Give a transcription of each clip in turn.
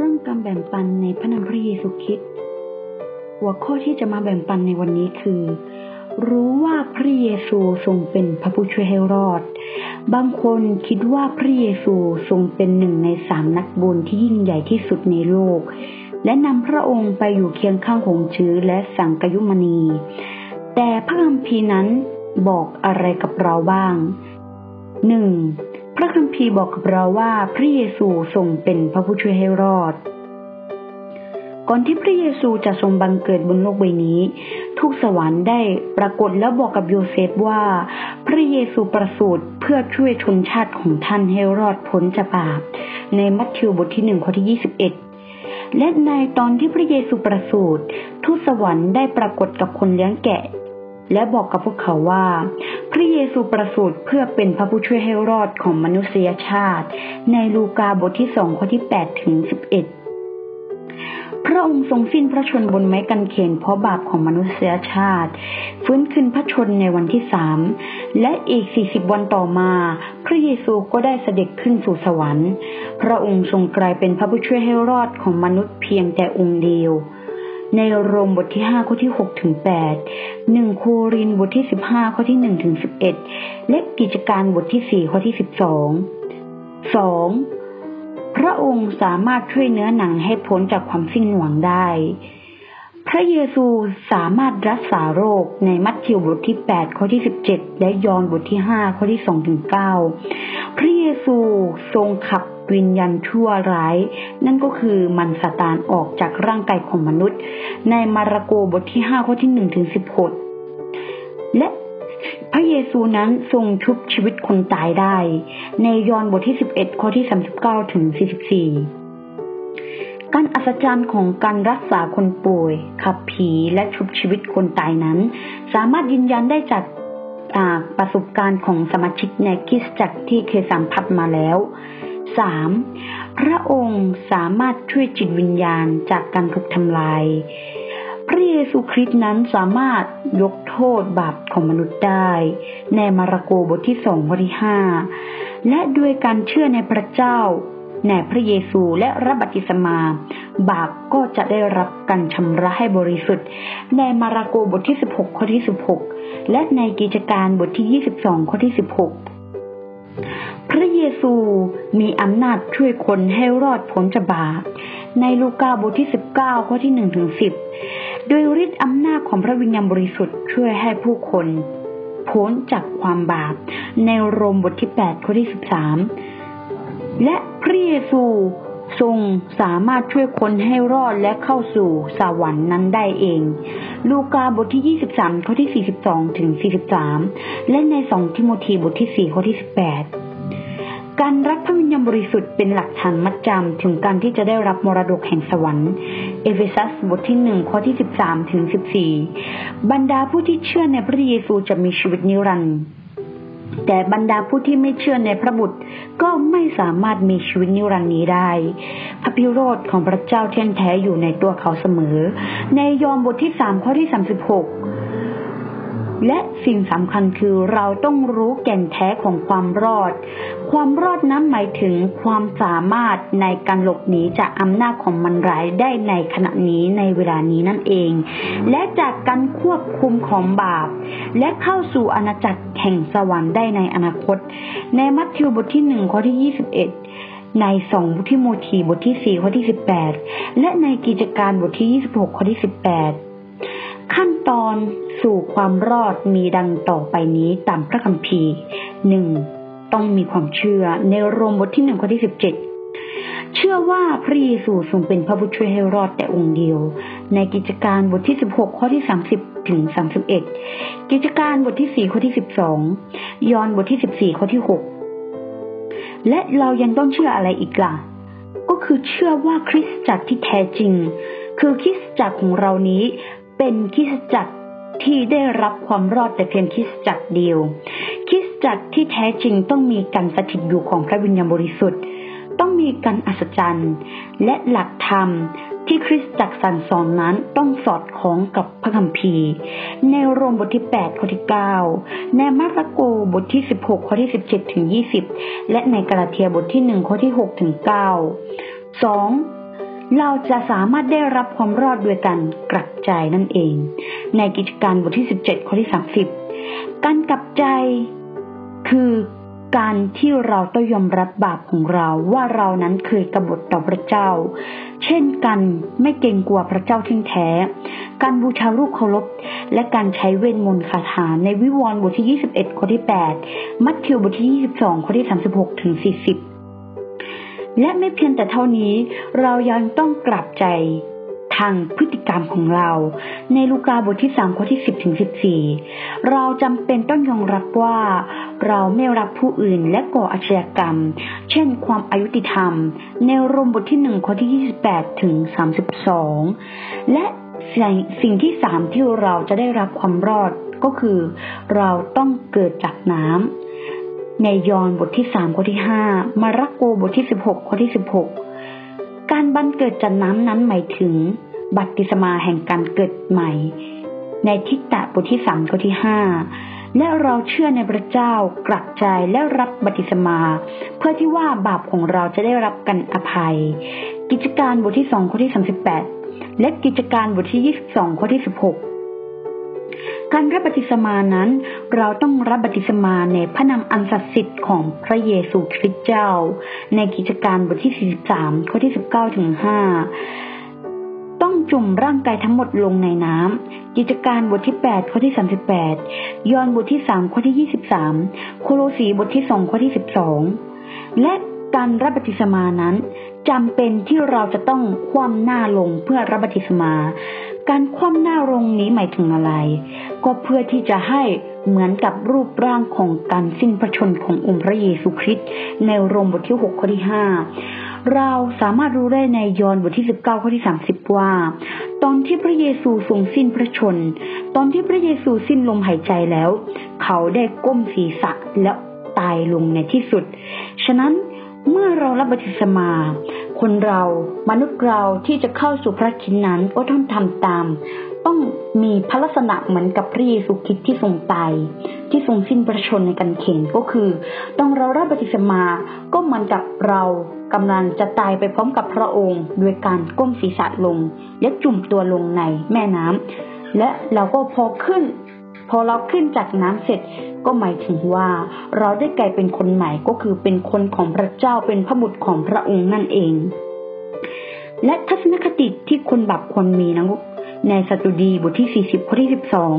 เริ่มการแบ่งปันในพระนามพระเยซูคริสต์หัวข้อที่จะมาแบ่งปันในวันนี้คือ รู้ว่าพระเยซูทรงเป็นพระผู้ช่วยให้รอด บางคนคิดว่าพระเยซูทรงเป็นหนึ่งในสามนักบุญที่ยิ่งใหญ่ที่สุดในโลก และนำพระองค์ไปอยู่เคียงข้างของชื้อและสังกยุมณี แต่พระคัมภีร์นั้นบอกอะไรกับเราบ้างหนึ่ง พระคัมภีร์บอกกับเราว่าพระเยซูทรงเป็นพระผู้ช่วยให้รอด ก่อนที่พระเยซูจะทรงบังเกิดบนโลกใบนี้ ทุกสวรรค์ได้ปรากฏแล้วบอกกับโยเซฟว่า พระเยซูประสูติเพื่อช่วยชนชาติของท่านให้รอดพ้นจากบาป ในมัทธิวบทที่หนึ่งข้อที่ยี่สิบเอ็ดและในตอนที่พระเยซูประสูติทูตสวรรค์ได้ปรากฏกับคนเลี้ยงแกะ และบอกกับพวกเขาว่า พระเยซูประสูติเพื่อเป็นพระผู้ช่วยให้รอดของมนุษยชาติ ในลูกาบทที่สองข้อที่แปดถึงสิบเอ็ดพระองค์ทรงสิ้นพระชนบนไม้กางเขนเพราะบาปของมนุษยชาติฟื้นคืนพระชนในวันที่สามและอีกสี่สิบวันต่อมา พระเยซูก็ได้เสด็จขึ้นสู่สวรรค์ พระองค์ทรงกลายเป็นพระผู้ช่วยให้รอดของมนุษย์เพียงแต่องค์เดียว ในโรมบทที่ห้าข้อที่หกถึงแปดหนึ่งโครินบทที่สิบห้าข้อที่หนึ่งถึงสิบเอ็ดและกิจการบทที่สี่ข้อที่สิบสองสองพระองค์สามารถช่วยเนื้อหนังให้พ้นจากความสิ้นหวังได้ พระเยซูสามารถรักษาโรคในมัทธิวบทที่ 8 ข้อที่ 17 และยอห์นบทที่ 5 ข้อที่2ถึง9 พระเยซูทรงขับวิญญาณชั่วร้าย นั่นก็คือมันสตานออกจากร่างกายของมนุษย์ ในมาระโกบทที่5ข้อที่1ถึง16และพระเยซูนั้นทรงชุบชีวิตคนตายได้ ในยอห์นบทที่11ข้อที่39ถึง44การอัศจรรย์ของการรักษาคนป่วย ขับผีและชุบชีวิตคนตายนั้น สามารถยืนยันได้จาก ประสบการณ์ของสมาชิกในคริสตจักรที่เคยสัมผัสมาแล้ว 3. พระองค์สามารถช่วยจิตวิญญาณจากการถูกทำลาย พระเยซูคริสต์นั้นสามารถยกโทษบาปของมนุษย์ได้ ในมาระโกบทที่สองข้อที่ห้าและด้วยการเชื่อในพระเจ้าในพระเยซูและรับบัติสมา บาปก็จะได้รับการชำระให้บริสุทธิ์ ในมาระโกบทที่สิบหกข้อที่สิบหกและในกิจการบทที่ยี่สิบสองข้อที่สิบหกพระเยซูมีอำนาจช่วยคนให้รอดพ้นจากบาป ในลูกาบทที่สิบเก้าข้อที่หนึ่งถึงสิบโดยฤทธิ์อำนาจของพระวิญญาณบริสุทธิ์ช่วยให้ผู้คนพ้นจากความบาป ในโรมบทที่ 8 ข้อที่ 13 และพระเยซู ทรงสามารถช่วยคนให้รอดและเข้าสู่สวรรค์นั้นได้เอง ลูกาบทที่ 23 ข้อที่ 42 ถึง 43 และใน 2 ทิโมธีบทที่ 4 ข้อที่ 18 การรับพระวิญญาณบริสุทธิ์เป็นหลักฐานมัดจำถึงการที่จะได้รับมรดกแห่งสวรรค์ เอเฟซัสบทที่หนึ่งข้อที่สิบสามถึงสิบสี่บรรดาผู้ที่เชื่อในพระเยซูจะมีชีวิตนิรันดร์ แต่บรรดาผู้ที่ไม่เชื่อในพระบุตรก็ไม่สามารถมีชีวิตนิรันดร์นี้ได้ พระพิโรธของพระเจ้าเที่ยงแท้อยู่ในตัวเขาเสมอ ในยอห์นบทที่สามข้อที่สามสิบหก และสิ่งสำคัญคือเราต้องรู้แก่นแท้ของความรอด ความรอดนั้นหมายถึงความสามารถในการหลบหนีจากอำนาจของมันร้ายได้ในขณะนี้ในเวลานี้นั่นเอง และจากการควบคุมของบาป และเข้าสู่อาณาจักรแห่งสวรรค์ได้ในอนาคต ในมัทธิวบทที่หนึ่งข้อที่ยี่สิบเอ็ดในสองทิโมธีบทที่สี่ข้อที่สิบแปดและในกิจการบทที่ยี่สิบหกข้อที่สิบแปด ขั้นตอนสู่ความรอดมีดังต่อไปนี้ตามพระคัมภีร์หนึ่งต้องมีความเชื่อในโรมบทที่หนึ่งข้อที่สิบเจ็ดเชื่อว่าพระเยซูทรงเป็นพระผู้ช่วยให้รอดแต่องค์เดียว ในกิจการบทที่สิบหกข้อที่สามสิบถึงสามสิบเอ็ดกิจการบทที่สี่ข้อที่สิบสองยอห์นบทที่สิบสี่ข้อที่หกและเรายังต้องเชื่ออะไรอีกล่ะ ก็คือเชื่อว่าคริสตจักรที่แท้จริง คือคริสตจักรของเรานี้ เป็นคริสตจักรที่ได้รับความรอดแต่เพียงคริสตจักรเดียวคริสตจักรที่แท้จริงต้องมีการสถิตอยู่ของพระวิญญาณบริสุทธิ์ ต้องมีการอัศจรรย์ และหลักธรรมที่คริสตจักรสั่งสอนนั้นต้องสอดคล้องกับพระคัมภีร์ ในโรมบทที่ 8 ข้อที่ 9 ในมาระโกบทที่ 16 ข้อที่ 17 ถึง 20 และในกาลาเทียบทที่ 1 ข้อที่ 6 ถึง 9 2 เราจะสามารถได้รับความรอดโดยการกลับใจนั่นเอง ในกิจการบทที่ 17 ข้อที่ 30 การกลับใจคือการที่เราต้องยอมรับบาปของเราว่าเรานั้นเคยกบฏต่อพระเจ้า เช่นกันไม่เกรงกลัวพระเจ้าทิ้งแท้ การบูชารูปเคารพและการใช้เวทมนต์คาถาในวิวรณ์บทที่ 21 ข้อที่ 8 มัทธิวบทที่ 22 ข้อที่ 36 ถึง 40 และไม่เพียงแต่เท่านี้ เรายังต้องกลับใจทางพฤติกรรมของเรา ในลูกาบทที่3ข้อที่10ถึง14เราจำเป็นต้องยอมรับว่า เราไม่รักผู้อื่นและก่ออาชญากรรม เช่นความอายุติธรรม ในรมบทที่1ข้อที่28ถึง32และสิ่งสิ่งที่สามที่เราจะได้รับความรอดก็คือ เราต้องเกิดจากน้ำ ในยอห์นบทที่สามข้อที่ห้ามาระโกบทที่สิบหกข้อที่สิบหกการบันเกิดจากน้ำนั้นหมายถึง บัพติศมาแห่งการเกิดใหม่ ในทิฏฐะบทที่สามข้อที่ห้าและเราเชื่อในพระเจ้ากลับใจและรับบัพติศมา เพื่อที่ว่าบาปของเราจะได้รับกันอภัย กิจการบทที่สองข้อที่สามสิบแปดและกิจการบทที่22ข้อที่16ก การรับบัติศมานั้น เราต้องรับบัติศมาในพระนามอันศักดิ์สิทธิ์ของพระเยซูคริสต์เจ้า ในกิจการบทที่ 43 ข้อที่ 19ถึง5ต้องจุ่มร่างกายทั้งหมดลงในน้ำกิจการบทที่ 8 ข้อที่ 38 ยอห์นบทที่ 3 ข้อที่ 23 โคโลสีบทที่ 2 ข้อที่ 12 และการรับบัติศมานั้นจำเป็นที่เราจะต้องคว่ำหน้าลงเพื่อรับบัติศมา การคว่ำหน้าลงนี้หมายถึงอะไร ก็เพื่อที่จะให้เหมือนกับรูปร่างของการสิ้นพระชนขององค์พระเยซูคริสต์ในโรมบทที่ 6 ข้อที่ 5 เราสามารถรู้ได้ในยอห์นบทที่ 19 ข้อที่ 30 ว่า ตอนที่พระเยซูทรงสิ้นพระชน ตอนที่พระเยซูสิ้นลมหายใจแล้ว เขาได้ก้มศีรษะแล้วตายลงในที่สุด ฉะนั้นเมื่อเรารับบัติศมา คนเรา มนุษย์เราที่จะเข้าสู่พระคินนั้นก็ต้องทำตาม ต้องมีพระลักษณะเหมือนกับพระเยซูคริสต์ที่ทรงตายที่ทรงสิ้นพระชนในกันเขนก็คือ ต้องเรารับบัติศมาก็เหมือนกับเรากำลังจะตายไปพร้อมกับพระองค์ โดยการก้มศีรษะลง และจุ่มตัวลงในแม่น้ำและเราก็พอขึ้น พอเราขึ้นจากน้ำเสร็จ ก็หมายถึงว่า เราได้กลายเป็นคนใหม่ก็คือเป็นคนของพระเจ้าเป็นพระบุตรของพระองค์นั่นเอง และทัศนคติที่คนบาปควรมีนะในสตุดีบทที่ 40 ข้อที่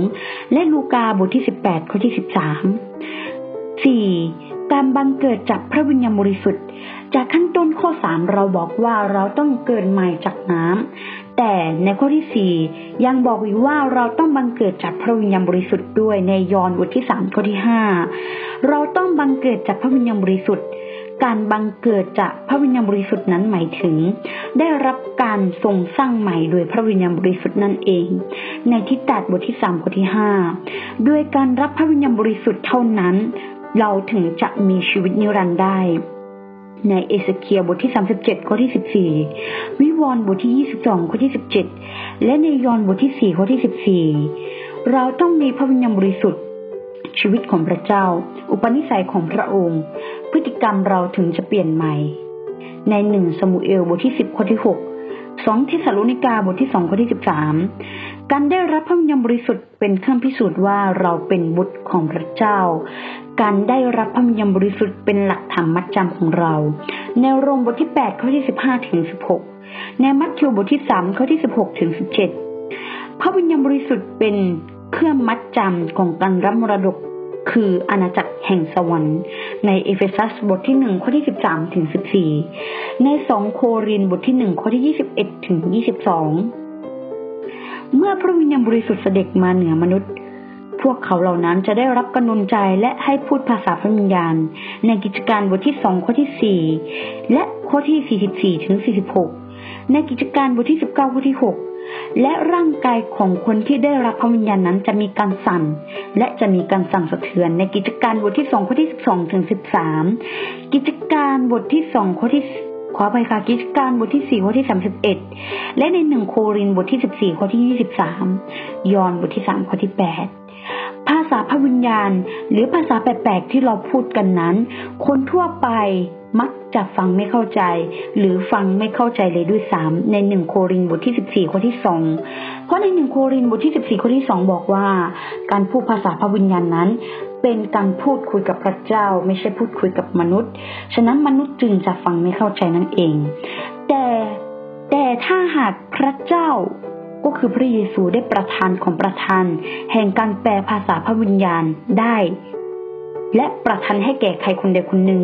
12 และลูกาบทที่ 18 ข้อที่ 13 4. การบังเกิดจากพระวิญญาณบริสุทธิ์ จากขั้นต้นข้อ 3 เราบอกว่าเราต้องเกิดใหม่จากน้ำ แต่ในข้อที่ 4 ยังบอกอีกว่าเราต้องบังเกิดจากพระวิญญาณบริสุทธิ์ด้วยในยอห์นบทที่3ข้อที่ 5 เราต้องบังเกิดจากพระวิญญาณบริสุทธิ์ การบังเกิดจากพระวิญญาณบริสุทธิ์นั้นหมายถึง ได้รับการทรงสร้างใหม่โดยพระวิญญาณบริสุทธิ์นั่นเอง ในทิฏฐบทที่สามข้อที่ห้าด้วยการรับพระวิญญาณบริสุทธิ์เท่านั้น เราถึงจะมีชีวิตนิรันดร์ได้ ในเอเสเคียลบทที่ 37 ข้อที่ 14 วิวรณ์บทที่ 22 ข้อที่ 17 และในยอห์นบทที่ 4 ข้อที่ 14 เราต้องมีพระวิญญาณบริสุทธิ์ ชีวิตของพระเจ้า อุปนิสัยของพระองค์ พฤติกรรมเราถึงจะเปลี่ยนใหม่ ในหนึ่งสมุเอลบทที่ 10 ข้อที่ 6สองเทสาโลนิกาบทที่สองข้อที่สิบสามการได้รับพระวิญญาณบริสุทธิ์เป็นเครื่องพิสูจน์ว่าเราเป็นบุตรของพระเจ้า การได้รับพระวิญญาณบริสุทธิ์เป็นหลักธรรมมัดจำของเรา ในโรมบทที่แปดข้อที่สิบห้าถึงสิบหกในมัทธิวบทที่สามข้อที่สิบหกถึงสิบเจ็ดพระวิญญาณบริสุทธิ์เป็นเครื่องมัดจำของการรับมรดกคืออาณาจักรแห่งสวรรค์ ในเอเฟซัสบทที่หนึ่งข้อที่สิบสามถึงสิบสี่ในสองโครินบทที่หนึ่งข้อที่ยี่สิบเอ็ดถึงยี่สิบสองเมื่อพระวิญญาณบริสุทธิ์เสด็จมาเหนือมนุษย์ พวกเขาเหล่านั้นจะได้รับกำนนใจและให้พูดภาษาพระวิญญาณ ในกิจการบทที่สองข้อที่สี่และข้อที่สี่สิบสี่ถึงสี่สิบหกในกิจการบทที่สิบเก้าข้อที่หกและร่างกายของคนที่ได้รับพระวิญญาณนั้นจะมีการสั่น และจะมีการสั่นสะเทือนในกิจการบทที่สองข้อที่สิบสองถึงสิบสามกิจการบทที่สองข้อที่ขอไปค่ะกิจการบทที่สี่ข้อที่สามสิบเอ็ดและในหนึ่งโครินบทที่สิบสี่ข้อที่ยี่สิบสามยอนบทที่สามข้อที่แปด ษาพระวิญญาณ หรือภาษาแปลกๆที่เราพูดกันนั้น คนทั่วไปมักจะฟังไม่เข้าใจ หรือฟังไม่เข้าใจเลยด้วยซ้ำในหนึ่งโครินบทที่สิบสี่ข้อที่สองเพราะในหนึ่งโครินบทที่สิบสี่ข้อที่สองบอกว่า การพูดภาษาพระวิญญาณนั้น เป็นการพูดคุยกับพระเจ้า ไม่ใช่พูดคุยกับมนุษย์ ฉะนั้นมนุษย์จึงจะฟังไม่เข้าใจนั่นเอง แต่แต่ถ้าหากพระเจ้า ก็คือพระเยซูได้ประทานของประทาน แห่งการแปลภาษาพระวิญญาณได้ และประทานให้แก่ใครคนใดคนหนึ่ง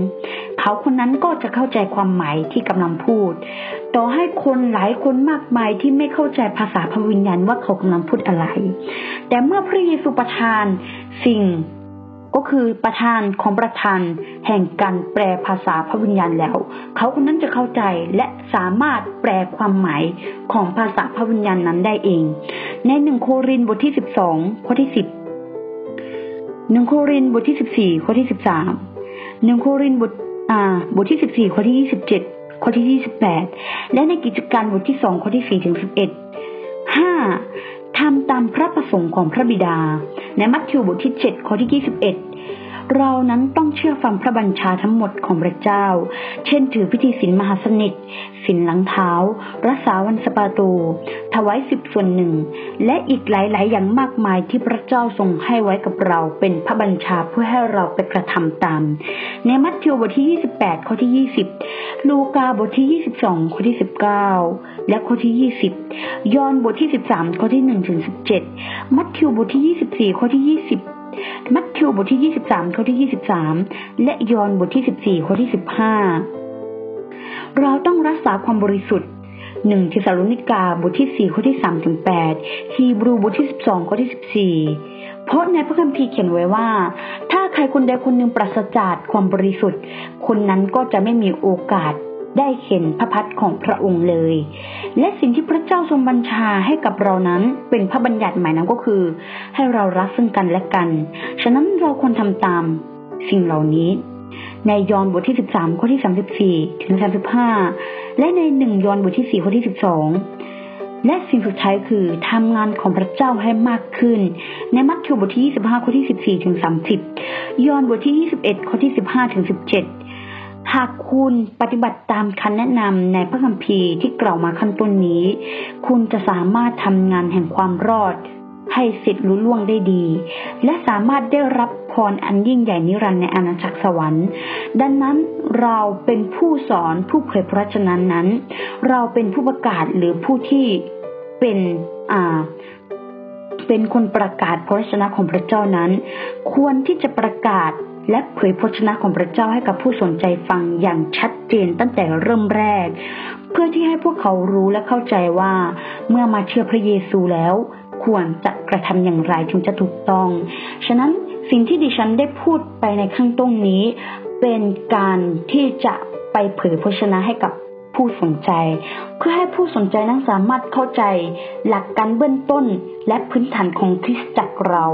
เขาคนนั้นก็จะเข้าใจความหมายที่กำลังพูด ต่อให้คนหลายคนมากมายที่ไม่เข้าใจภาษาพระวิญญาณว่าเขากำลังพูดอะไร แต่เมื่อพระเยซูประทานสิ่ง ก็คือประธานของประธานแห่งการแปลภาษาพระวิญญาณแล้ว เขาคนนั้นจะเข้าใจและสามารถแปลความหมายของภาษาพระวิญญาณนั้นได้เอง ในหนึ่งโครินบทที่สิบสองข้อที่สิบหนึ่งโครินบทที่สิบสี่ข้อที่สิบสามหนึ่งโครินบทอ่าบทที่สิบสี่ข้อที่ยี่สิบเจ็ดข้อที่ยี่สิบแปดและในกิจการบทที่สองข้อที่สี่ถึงสิบเอ็ดห้า ทำตามพระประสงค์ของพระบิดา ในมัทธิวบทที่เจ็ดข้อที่ยี่สิบ เรานั้นต้องเชื่อฟังพระบัญชาทั้งหมดของพระเจ้า เช่นถือพิธีศีลมหาสนิทศีลหลังเท้า รักษาวันสปาโต ถวายสิบส่วนหนึ่ง และอีกหลาย ๆ อย่างมากมายที่พระเจ้าทรงให้ไว้กับเราเป็นพระบัญชาเพื่อให้เราไปกระทำตาม ในมัทธิวบทที่ 28 ข้อที่ 20 ลูกาบทที่ 22 ข้อที่ 19 และข้อที่ 20 ยอห์นบทที่ 13 ข้อที่1ถึง17 มัทธิวบทที่ 24 ข้อที่ 20 มัทธิวบทที่ 23 ข้อที่ 23 และยอห์นบทที่ 14 ข้อที่ 15 เราต้องรักษาความบริสุทธิ์หนึ่งเทสาลนิกาบทที่4ข้อที่3ถึง8ฮีบรูบทที่12ข้อที่14เพราะในพระคัมภีร์เขียนไว้ว่า ถ้าใครคนใดคนหนึ่งปราศจากความบริสุทธิ์ คนนั้นก็จะไม่มีโอกาส ได้เห็นพระพักของพระองค์เลย และสิ่งที่พระเจ้าทรงบัญชาให้กับเรานั้นเป็นพระบัญญัติใหม่นั้นก็คือ ให้เรารักซึ่งกันและกัน ฉะนั้นเราควรทำตามสิ่งเหล่านี้ ในยอห์นบทที่ 13 ข้อที่ 34 ถึง 35 และในหนึ่งยอห์นบทที่ 4 ข้อที่ 12 และสิ่งสุดท้ายคือทำงานของพระเจ้าให้มากขึ้น ในมัทธิวบทที่ 25 ข้อที่ 14 ถึง 30 ยอห์นบทที่ 21 ข้อที่ 15 ถึง 17 หากคุณปฏิบัติตามคำแนะนำในพระคัมภีร์ที่กล่าวมาขั้นต้นนี้ คุณจะสามารถทำงานแห่งความรอด ให้เสร็จลุล่วงได้ดี และสามารถได้รับพรอันยิ่งใหญ่นิรันดร์ในอาณาจักรสวรรค์ ดังนั้นเราเป็นผู้สอนผู้เผยพระชนะนั้น เราเป็นผู้ประกาศหรือผู้ที่เป็นอ่าเป็นคนประกาศพระชนะของพระเจ้านั้น ควรที่จะประกาศ และเผยพระชนะของพระเจ้าให้กับผู้สนใจฟังอย่างชัดเจนตั้งแต่เริ่มแรก เพื่อที่ให้พวกเขารู้และเข้าใจว่า เมื่อมาเชื่อพระเยซูแล้ว ควรจะกระทำอย่างไรถึงจะถูกต้อง ฉะนั้นสิ่งที่ดิฉันได้พูดไปในข้างต้นนี้ เป็นการที่จะไปเผยพระชนะให้กับผู้สนใจ เพื่อให้ผู้สนใจนั้นสามารถเข้าใจ หลักการเบื้องต้นและพื้นฐานของคริสตจักรเรา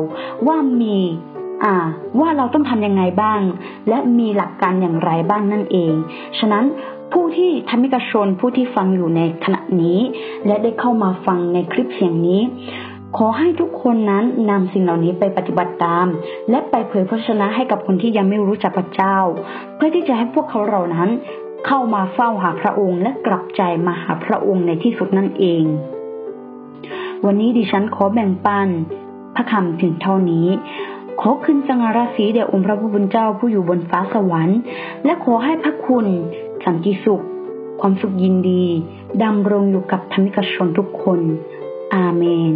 ว่ามี อ่า ว่าเราต้องทำยังไงบ้าง และมีหลักการอย่างไรบ้างนั่นเอง ฉะนั้นผู้ที่ธรรมิกชนผู้ที่ฟังอยู่ในขณะนี้ และได้เข้ามาฟังในคลิปเสียงนี้ ขอให้ทุกคนนั้นนำสิ่งเหล่านี้ไปปฏิบัติตาม และไปเผยพระชนะให้กับคนที่ยังไม่รู้จักพระเจ้า เพื่อที่จะให้พวกเขาเหล่านั้น เข้ามาเฝ้าหาพระองค์ และกลับใจมาหาพระองค์ในที่สุดนั่นเอง วันนี้ดิฉันขอแบ่งปันพระคำถึงเท่านี้ ขอขึ้นสังราศีแด่องค์พระผู้เป็นเจ้าผู้อยู่บนฟ้าสวรรค์ และขอให้พระคุณสันติสุข ความสุขยินดีดำรงอยู่กับธรรมิกชนทุกคน อาเมน